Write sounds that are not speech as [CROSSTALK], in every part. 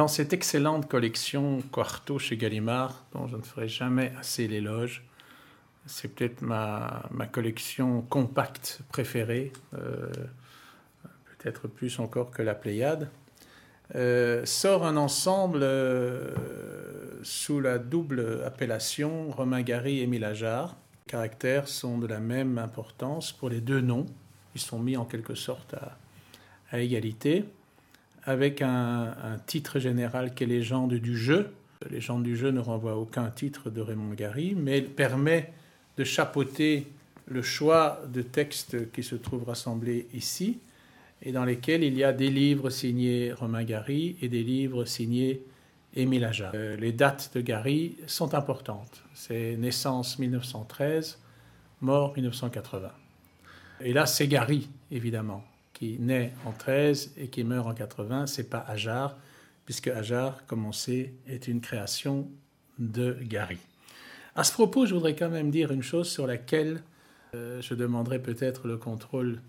dans cette excellente collection Quarto chez Gallimard, dont je ne ferai jamais assez l'éloge. C'est peut-être ma, ma, collection compacte préférée, euh, peut-être plus encore que la Pléiade. Euh, sort un ensemble euh, sous la double appellation Romain Gary et Émile Ajar. Les caractères sont de la même importance pour les deux noms. Ils sont mis en quelque sorte à, à égalité avec un, titre général qui est Légende du jeu. Légende du jeu ne renvoie aucun titre de Raymond Gary, mais permet de chapeauter le choix de textes qui se trouvent rassemblés ici et dans lesquels il y a des livres signés Romain Gary et des livres signés Émile Aja. Euh, les dates de Gary sont importantes. C'est naissance 1913, mort 1980. Et là, c'est Gary, évidemment qui naît en 13 et qui meurt en 80, c'est pas Ajar, puisque Ajar, comme on sait, est une création de Gary. À ce propos, je voudrais quand même dire une chose sur laquelle euh, je demanderai peut-être le contrôle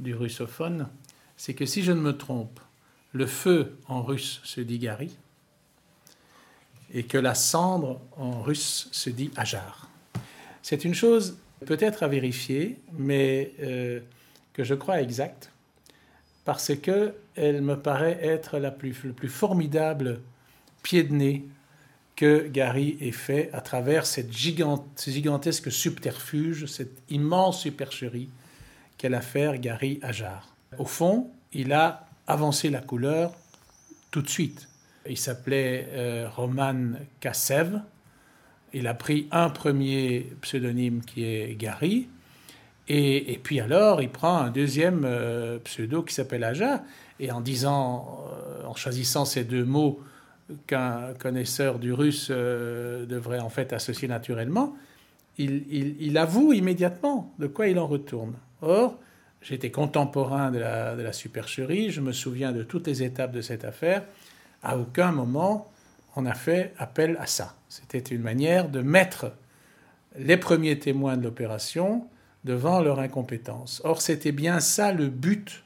du russophone, c'est que si je ne me trompe, le feu en russe se dit Gary et que la cendre en russe se dit Ajar. C'est une chose peut-être à vérifier, mais euh, que je crois exacte parce qu'elle me paraît être la plus, le plus formidable pied de nez que Gary ait fait à travers cette ce gigantesque subterfuge, cette immense supercherie qu'elle a fait Gary Ajar. Au fond, il a avancé la couleur tout de suite. Il s'appelait euh, Roman Kassev. Il a pris un premier pseudonyme qui est Gary, et, puis alors, il prend un deuxième euh, pseudo qui s'appelle Aja, et en disant, euh, en choisissant ces deux mots qu'un connaisseur du russe euh, devrait en fait associer naturellement, il, avoue immédiatement de quoi il en retourne. Or, j'étais contemporain de la, de la supercherie, je me souviens de toutes les étapes de cette affaire. À aucun moment, on a fait appel à ça. C'était une manière de mettre les premiers témoins de l'opération devant leur incompétence. Or, c'était bien ça le but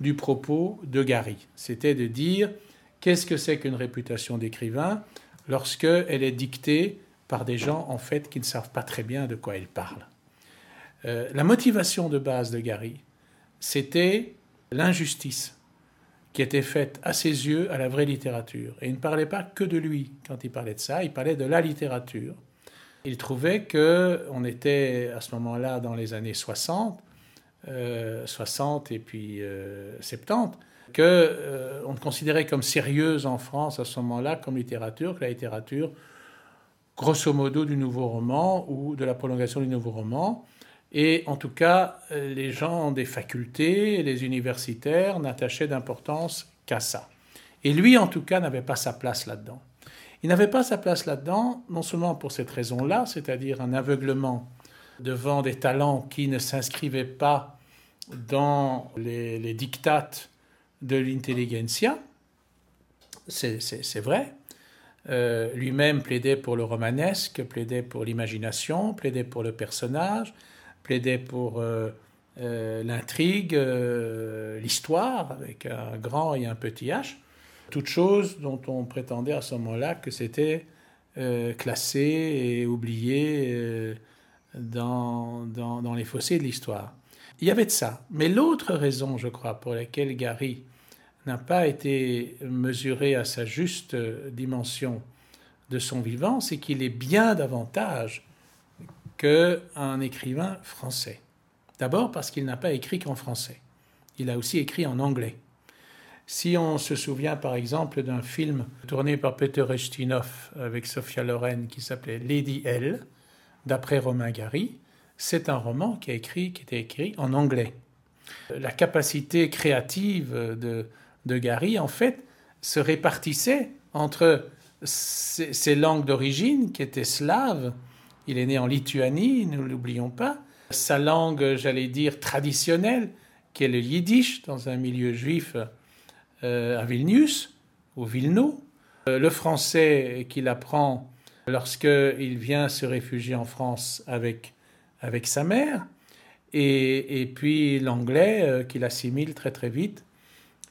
du propos de Gary. C'était de dire qu'est-ce que c'est qu'une réputation d'écrivain lorsqu'elle est dictée par des gens en fait qui ne savent pas très bien de quoi ils parlent. Euh, la motivation de base de Gary, c'était l'injustice qui était faite à ses yeux à la vraie littérature. Et il ne parlait pas que de lui quand il parlait de ça, il parlait de la littérature. Il trouvait que on était à ce moment-là dans les années 60, 60 euh, et puis 70, euh, que euh, on considérait comme sérieuse en France à ce moment-là comme littérature, que la littérature, grosso modo, du nouveau roman ou de la prolongation du nouveau roman. Et en tout cas, les gens des facultés, les universitaires n'attachaient d'importance qu'à ça. Et lui, en tout cas, n'avait pas sa place là-dedans. Il n'avait pas sa place là-dedans, non seulement pour cette raison-là, c'est-à-dire un aveuglement devant des talents qui ne s'inscrivaient pas dans les, les dictates de l'intelligentsia, c'est vrai. Euh, lui-même plaidait pour le romanesque, plaidait pour l'imagination, plaidait pour le personnage, plaidait pour euh, euh, l'intrigue, l'histoire, avec un grand et un petit H toute chose dont on prétendait à ce moment-là que c'était euh, classé et oublié euh, dans, dans, dans, les fossés de l'histoire. Il y avait de ça. Mais l'autre raison, je crois, pour laquelle Gary n'a pas été mesuré à sa juste dimension de son vivant, c'est qu'il est bien davantage qu'un écrivain français. D'abord parce qu'il n'a pas écrit qu'en français. Il a aussi écrit en anglais. Si on se souvient par exemple d'un film tourné par Peter Ustinov avec Sophia Loren qui s'appelait Lady L, d'après Romain Gary, c'est un roman qui, a écrit, qui était écrit en anglais. La capacité créative de, Gary, en fait, se répartissait entre ses, langues d'origine, qui étaient slaves, il est né en Lituanie, ne l'oublions pas, sa langue, j'allais dire, traditionnelle, qui est le yiddish, dans un milieu juif à Vilnius, ou Vilno. Euh, le français qu'il apprend lorsqu'il vient se réfugier en France avec, avec sa mère, et, et puis l'anglais euh, qu'il assimile très très vite,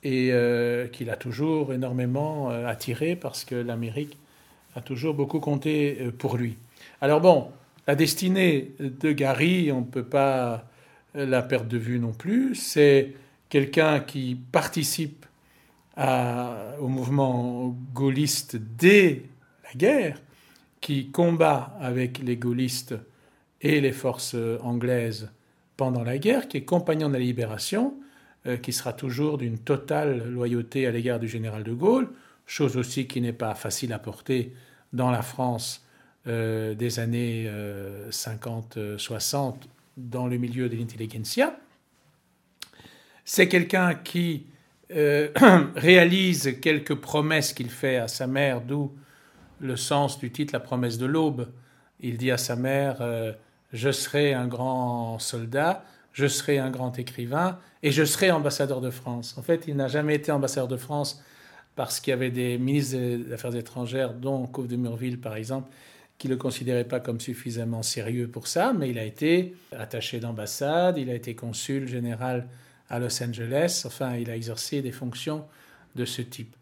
et euh, qu'il a toujours énormément euh, attiré parce que l'Amérique a toujours beaucoup compté euh, pour lui. Alors bon, la destinée de Gary, on ne peut pas la perdre de vue non plus. C'est quelqu'un qui participe au mouvement gaulliste dès la guerre, qui combat avec les gaullistes et les forces anglaises pendant la guerre, qui est compagnon de la libération, euh, qui sera toujours d'une totale loyauté à l'égard du général de Gaulle, chose aussi qui n'est pas facile à porter dans la France euh, des années 50-60 euh, dans le milieu de l'intelligentsia. C'est quelqu'un qui [CLEARS THROAT] réalise quelques promesses qu'il fait à sa mère, d'où le sens du titre La promesse de l'aube. Il dit à sa mère Je serai un grand soldat, je serai un grand écrivain et je serai ambassadeur de France. En fait, il n'a jamais été ambassadeur de France parce qu'il y avait des ministres des Affaires étrangères, dont Couve de Murville par exemple, qui ne le considéraient pas comme suffisamment sérieux pour ça, mais il a été attaché d'ambassade, il a été consul général à Los Angeles, enfin, il a exercé des fonctions de ce type.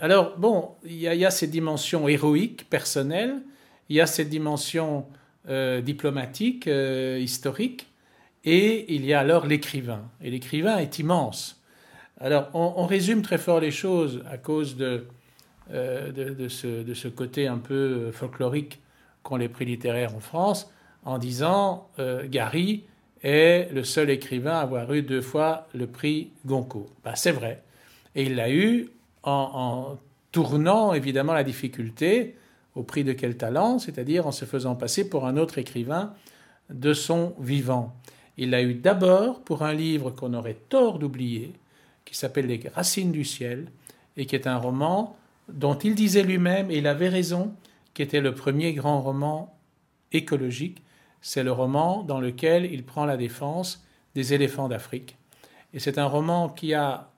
Alors, bon, il y a, ces dimensions héroïques, personnelles, il y a cette dimension euh, diplomatique, euh, historique, et il y a alors l'écrivain. Et l'écrivain est immense. Alors, on, résume très fort les choses à cause de, euh, de, ce, côté un peu folklorique qu'ont les prix littéraires en France, en disant euh, Gary est le seul écrivain à avoir eu deux fois le prix Goncourt. Ben, c'est vrai. Et il l'a eu en, tournant évidemment la difficulté au prix de quel talent, c'est-à-dire en se faisant passer pour un autre écrivain de son vivant. Il l'a eu d'abord pour un livre qu'on aurait tort d'oublier, qui s'appelle Les Racines du ciel, et qui est un roman dont il disait lui-même, et il avait raison, qui était le premier grand roman écologique. C'est le roman dans lequel il prend la défense des éléphants d'Afrique. Et c'est un roman qui a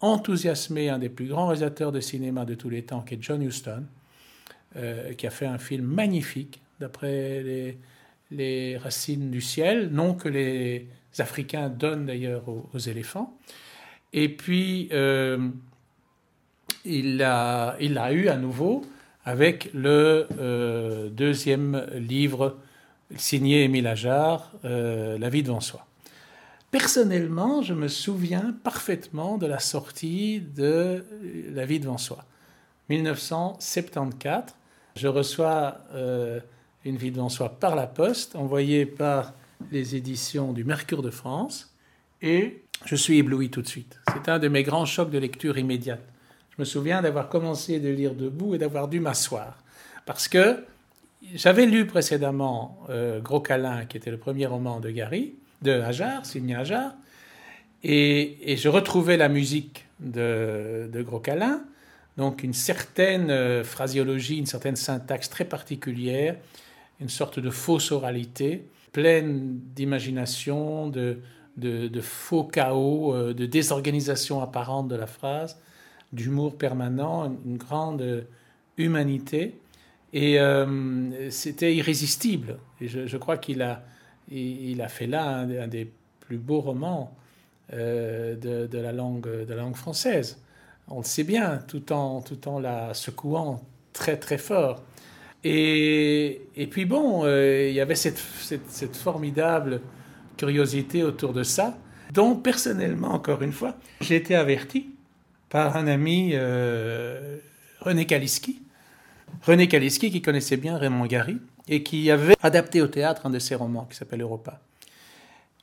enthousiasmé un des plus grands réalisateurs de cinéma de tous les temps, qui est John Huston, euh, qui a fait un film magnifique, d'après les, racines du ciel, nom que les Africains donnent d'ailleurs aux, éléphants. Et puis, euh, il l'a a eu à nouveau avec le euh, deuxième livre signé Émile Ajar, euh, La vie devant soi. Personnellement, je me souviens parfaitement de la sortie de La vie devant soi. 1974, je reçois une vie devant soi par la poste, envoyée par les éditions du Mercure de France, et je suis ébloui tout de suite. C'est un de mes grands chocs de lecture immédiate. Je me souviens d'avoir commencé de lire debout et d'avoir dû m'asseoir, parce que j'avais lu précédemment euh, Gros Câlin, qui était le premier roman de Gary, de Hajar, signé Hajar, et, et, je retrouvais la musique de, Gros Câlin, donc une certaine euh, une certaine syntaxe très particulière, une sorte de fausse oralité, pleine d'imagination, de, de, faux chaos, euh, de désorganisation apparente de la phrase, d'humour permanent, une grande humanité. Et euh, c'était irrésistible. Et je, crois qu'il a, il a fait là un, des plus beaux romans euh, de, la langue, de la langue française. On le sait bien, tout en, tout en la secouant très très fort. Et, et puis bon, euh, il y avait cette, cette, formidable curiosité autour de ça, dont personnellement, encore une fois, j'ai été averti par un ami, René Kaliski. René Kaliski qui connaissait bien Raymond Gary et qui avait adapté au théâtre un de ses romans qui s'appelle Europa.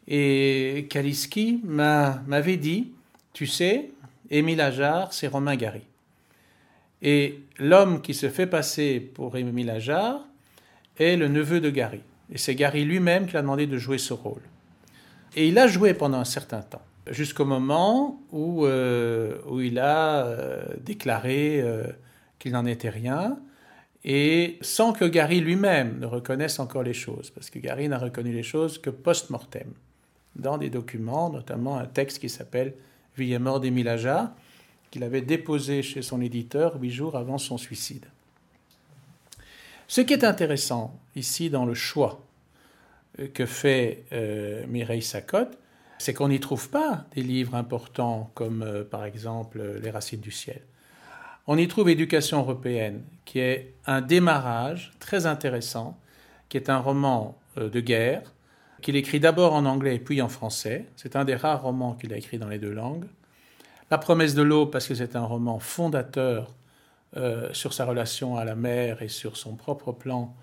Et Kaliski m'avait dit, tu sais, Émile Ajar, c'est Romain Gary. Et l'homme qui se fait passer pour Émile Ajar est le neveu de Gary. Et c'est Gary lui-même qui a demandé de jouer ce rôle. Et il a joué pendant un certain temps, jusqu'au moment où, euh, où il a euh, déclaré euh, qu'il n'en était rien, et sans que Gary lui-même ne reconnaisse encore les choses, parce que Gary n'a reconnu les choses que post-mortem, dans des documents, notamment un texte qui s'appelle Vie et mort d'Émile Ajar, qu'il avait déposé chez son éditeur huit jours avant son suicide. Ce qui est intéressant ici dans le choix que fait euh, Mireille Sacotte, c'est qu'on n'y trouve pas des livres importants comme euh, par exemple Les Racines du ciel. On y trouve Éducation européenne, qui est un démarrage très intéressant, qui est un roman euh, de guerre, qu'il écrit d'abord en anglais puis en français. C'est un des rares romans qu'il a écrit dans les deux langues. La promesse de l'eau, parce que c'est un roman fondateur euh, sur sa relation à la mer et sur son propre plan,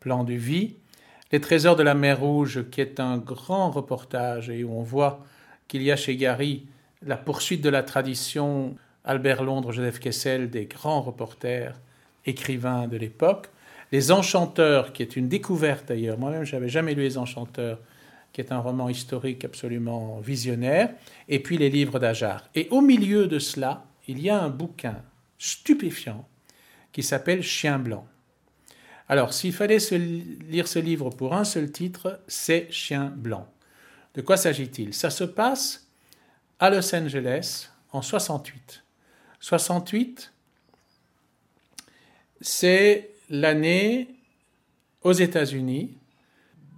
plan de vie. Les trésors de la mer Rouge, qui est un grand reportage et où on voit qu'il y a chez Gary la poursuite de la tradition Albert Londres, Joseph Kessel, des grands reporters, écrivains de l'époque. Les Enchanteurs, qui est une découverte d'ailleurs. Moi-même, je n'avais jamais lu Les Enchanteurs, qui est un roman historique absolument visionnaire. Et puis les livres d'Ajar. Et au milieu de cela, il y a un bouquin stupéfiant qui s'appelle Chien blanc. Alors, s'il fallait lire ce livre pour un seul titre, c'est Chien blanc. De quoi s'agit-il? Ça se passe à Los Angeles en 68. 68, c'est l'année aux États-Unis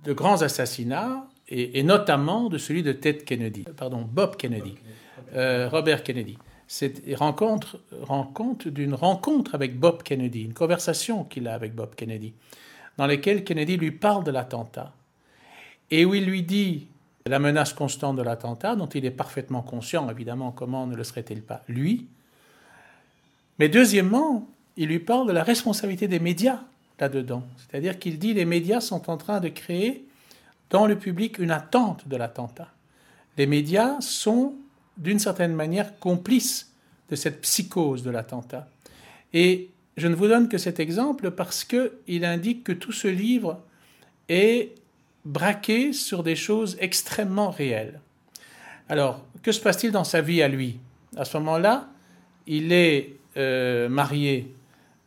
de grands assassinats, et, notamment de celui de Ted Kennedy, pardon, Bob Kennedy, euh, Robert Kennedy. C'est rencontre, rencontre d'une rencontre avec Bob Kennedy, une conversation qu'il a avec Bob Kennedy, dans laquelle Kennedy lui parle de l'attentat, et où il lui dit la menace constante de l'attentat, dont il est parfaitement conscient, évidemment, comment ne le serait-il pas, lui, mais deuxièmement, il lui parle de la responsabilité des médias là-dedans. C'est-à-dire qu'il dit les médias sont en train de créer dans le public une attente de l'attentat. Les médias sont d'une certaine manière complices de cette psychose de l'attentat. Et je ne vous donne que cet exemple parce qu'il indique que tout ce livre est braqué sur des choses extrêmement réelles. Alors, que se passe-t-il dans sa vie à lui? À ce moment-là, il est euh, marié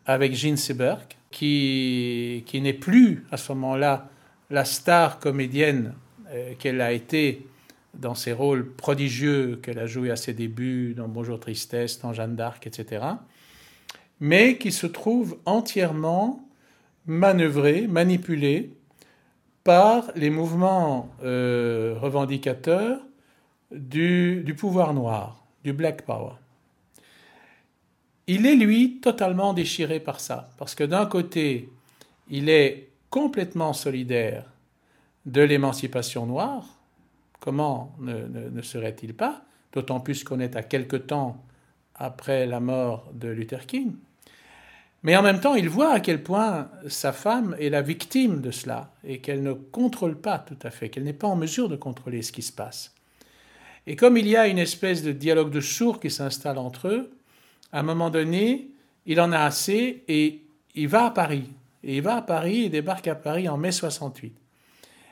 avec Jean Seberg, qui, qui n'est plus à ce moment-là la star comédienne euh, qu'elle a été dans ses rôles prodigieux qu'elle a joués à ses débuts dans Bonjour Tristesse, dans Jeanne d'Arc, etc., mais qui se trouve entièrement manœuvré, manipulé par les mouvements euh, revendicateurs du, du pouvoir noir, du Black Power. Il est, lui, totalement déchiré par ça, parce que d'un côté, il est complètement solidaire de l'émancipation noire. Comment ne, serait-il pas? D'autant plus qu'on est à quelque temps après la mort de Luther King. Mais en même temps, il voit à quel point sa femme est la victime de cela et qu'elle ne contrôle pas tout à fait, qu'elle n'est pas en mesure de contrôler ce qui se passe. Et comme il y a une espèce de dialogue de sourds qui s'installe entre eux, à un moment donné, il en a assez et il va à Paris. Et il va à Paris, il débarque à Paris en mai 68.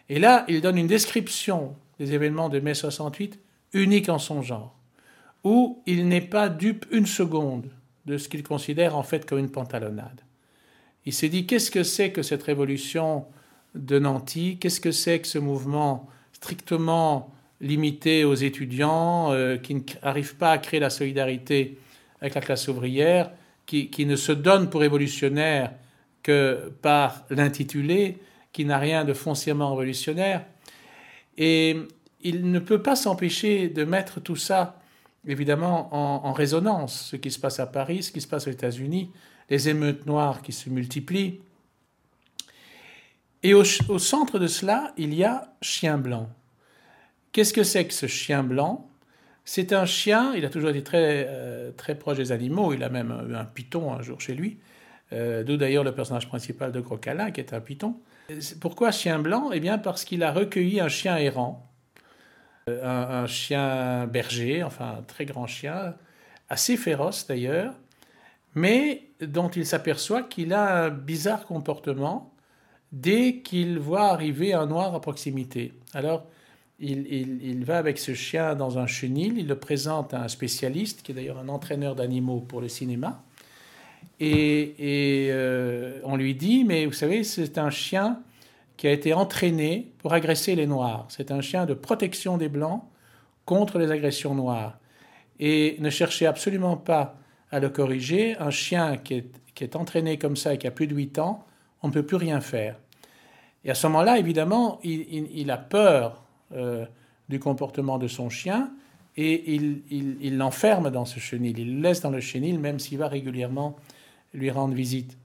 Et là, il donne une description des événements de mai 68 unique en son genre, où il n'est pas dupe une seconde de ce qu'il considère en fait comme une pantalonnade. Il s'est dit qu'est-ce que c'est que cette révolution de Nanty, qu'est-ce que c'est que ce mouvement strictement limité aux étudiants, euh, qui n'arrive pas à créer la solidarité avec la classe ouvrière, qui, ne se donne pour révolutionnaire que par l'intitulé, qui n'a rien de foncièrement révolutionnaire. Et il ne peut pas s'empêcher de mettre tout ça, évidemment, en, résonance, ce qui se passe à Paris, ce qui se passe aux États-Unis, les émeutes noires qui se multiplient. Et au, au centre de cela, il y a Chien Blanc. Qu'est-ce que c'est que ce chien blanc? C'est un chien, il a toujours été très, euh, très proche des animaux, il a même eu un python un jour chez lui, euh, d'où d'ailleurs le personnage principal de Crocala, qui est un python. Pourquoi chien blanc? Eh bien parce qu'il a recueilli un chien errant, euh, un, chien berger, enfin un très grand chien, assez féroce d'ailleurs, mais dont il s'aperçoit qu'il a un bizarre comportement dès qu'il voit arriver un noir à proximité. Alors, il, va avec ce chien dans un chenil, il le présente à un spécialiste, qui est d'ailleurs un entraîneur d'animaux pour le cinéma, et, euh, on lui dit, mais vous savez, c'est un chien qui a été entraîné pour agresser les Noirs. C'est un chien de protection des Blancs contre les agressions noires. Et ne cherchez absolument pas à le corriger. Un chien qui est, entraîné comme ça et qui a plus de 8 ans, on ne peut plus rien faire. Et à ce moment-là, évidemment, il a peur euh, du comportement de son chien et il l'enferme dans ce chenil, il le laisse dans le chenil même s'il va régulièrement lui rendre visite.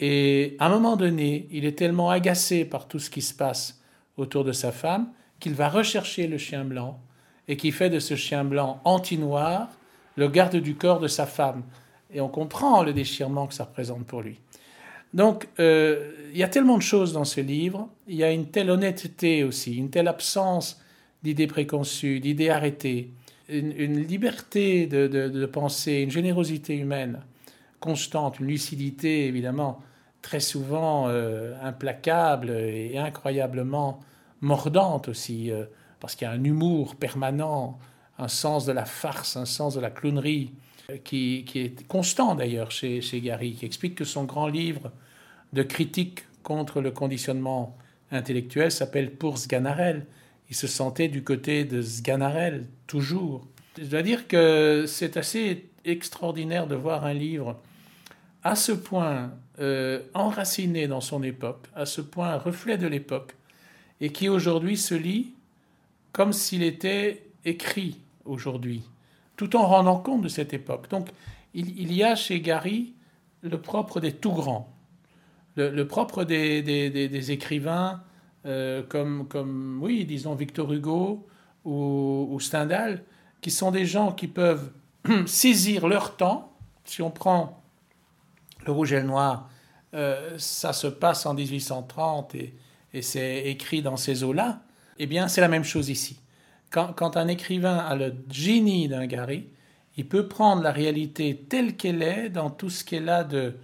Et à un moment donné, il est tellement agacé par tout ce qui se passe autour de sa femme qu'il va rechercher le chien blanc et qui fait de ce chien blanc anti-noir le garde du corps de sa femme. Et on comprend le déchirement que ça représente pour lui. Donc, euh, il y a tellement de choses dans ce livre, il y a une telle honnêteté aussi, une telle absence d'idées préconçues, d'idées arrêtées, une, liberté de, de, penser, une générosité humaine constante, une lucidité évidemment très souvent euh, implacable et incroyablement mordante aussi, euh, parce qu'il y a un humour permanent, un sens de la farce, un sens de la clownerie, qui, est constant d'ailleurs chez, chez, Gary, qui explique que son grand livre de critique contre le conditionnement intellectuel s'appelle Pour Sganarelle. Il se sentait du côté de Sganarelle, toujours. Je dois dire que c'est assez extraordinaire de voir un livre à ce point euh, enraciné dans son époque, à ce point reflet de l'époque, et qui aujourd'hui se lit comme s'il était écrit aujourd'hui, tout en rendant compte de cette époque. Donc il, y a chez Gary le propre des tout grands, le, propre des, écrivains euh, comme, comme, oui, disons Victor Hugo ou, ou Stendhal, qui sont des gens qui peuvent [CLEARS THROAT] saisir leur temps. Si on prend le rouge et le noir, euh, ça se passe en 1830 et, c'est écrit dans ces eaux-là, eh bien c'est la même chose ici. Quand, un écrivain a le génie d'un Gary, il peut prendre la réalité telle qu'elle est, dans tout ce qu'elle a de,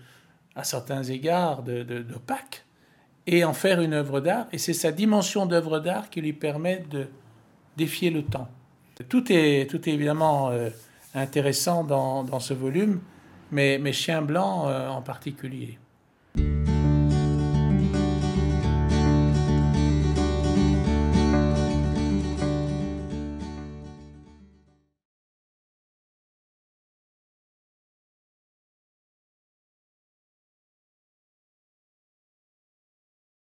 à certains égards, d'opaque, et en faire une œuvre d'art. Et c'est sa dimension d'œuvre d'art qui lui permet de défier le temps. Tout est, tout est évidemment euh, intéressant dans, ce volume mais, mes chiens blancs euh, en particulier.